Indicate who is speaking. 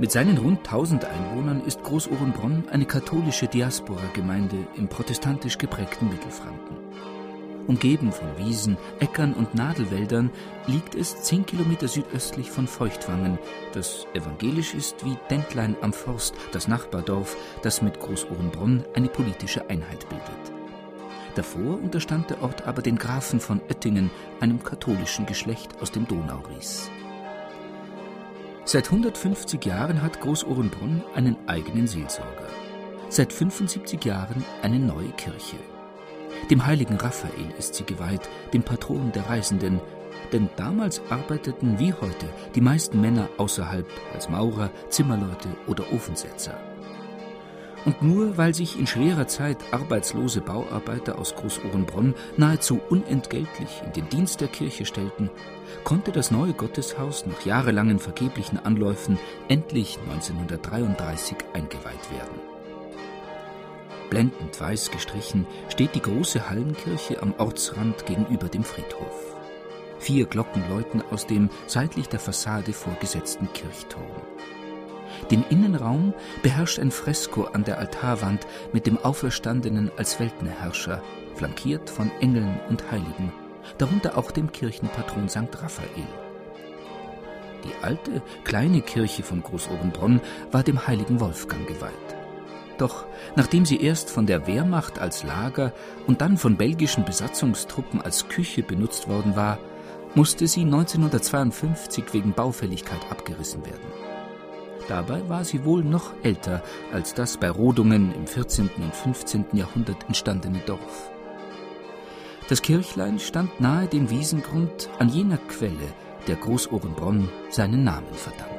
Speaker 1: Mit seinen rund 1000 Einwohnern ist Großohrenbronn eine katholische Diaspora-Gemeinde im protestantisch geprägten Mittelfranken. Umgeben von Wiesen, Äckern und Nadelwäldern liegt es zehn Kilometer südöstlich von Feuchtwangen, das evangelisch ist wie Dentlein am Forst, das Nachbardorf, das mit Großohrenbronn eine politische Einheit bildet. Davor unterstand der Ort aber den Grafen von Oettingen, einem katholischen Geschlecht aus dem Donauries. Seit 150 Jahren hat Großohrenbrunn einen eigenen Seelsorger. Seit 75 Jahren eine neue Kirche. Dem heiligen Raphael ist sie geweiht, dem Patron der Reisenden, denn damals arbeiteten wie heute die meisten Männer außerhalb als Maurer, Zimmerleute oder Ofensetzer. Und nur weil sich in schwerer Zeit arbeitslose Bauarbeiter aus Großohrenbronn nahezu unentgeltlich in den Dienst der Kirche stellten, konnte das neue Gotteshaus nach jahrelangen vergeblichen Anläufen endlich 1933 eingeweiht werden. Blendend weiß gestrichen steht die große Hallenkirche am Ortsrand gegenüber dem Friedhof. Vier Glocken läuten aus dem seitlich der Fassade vorgesetzten Kirchturm. Den Innenraum beherrscht ein Fresko an der Altarwand mit dem Auferstandenen als Weltenherrscher, flankiert von Engeln und Heiligen, darunter auch dem Kirchenpatron St. Raphael. Die alte, kleine Kirche von Großobenbronn war dem heiligen Wolfgang geweiht. Doch nachdem sie erst von der Wehrmacht als Lager und dann von belgischen Besatzungstruppen als Küche benutzt worden war, musste sie 1952 wegen Baufälligkeit abgerissen werden. Dabei war sie wohl noch älter als das bei Rodungen im 14. und 15. Jahrhundert entstandene Dorf. Das Kirchlein stand nahe dem Wiesengrund an jener Quelle, der Großohrenbronn seinen Namen verdankt.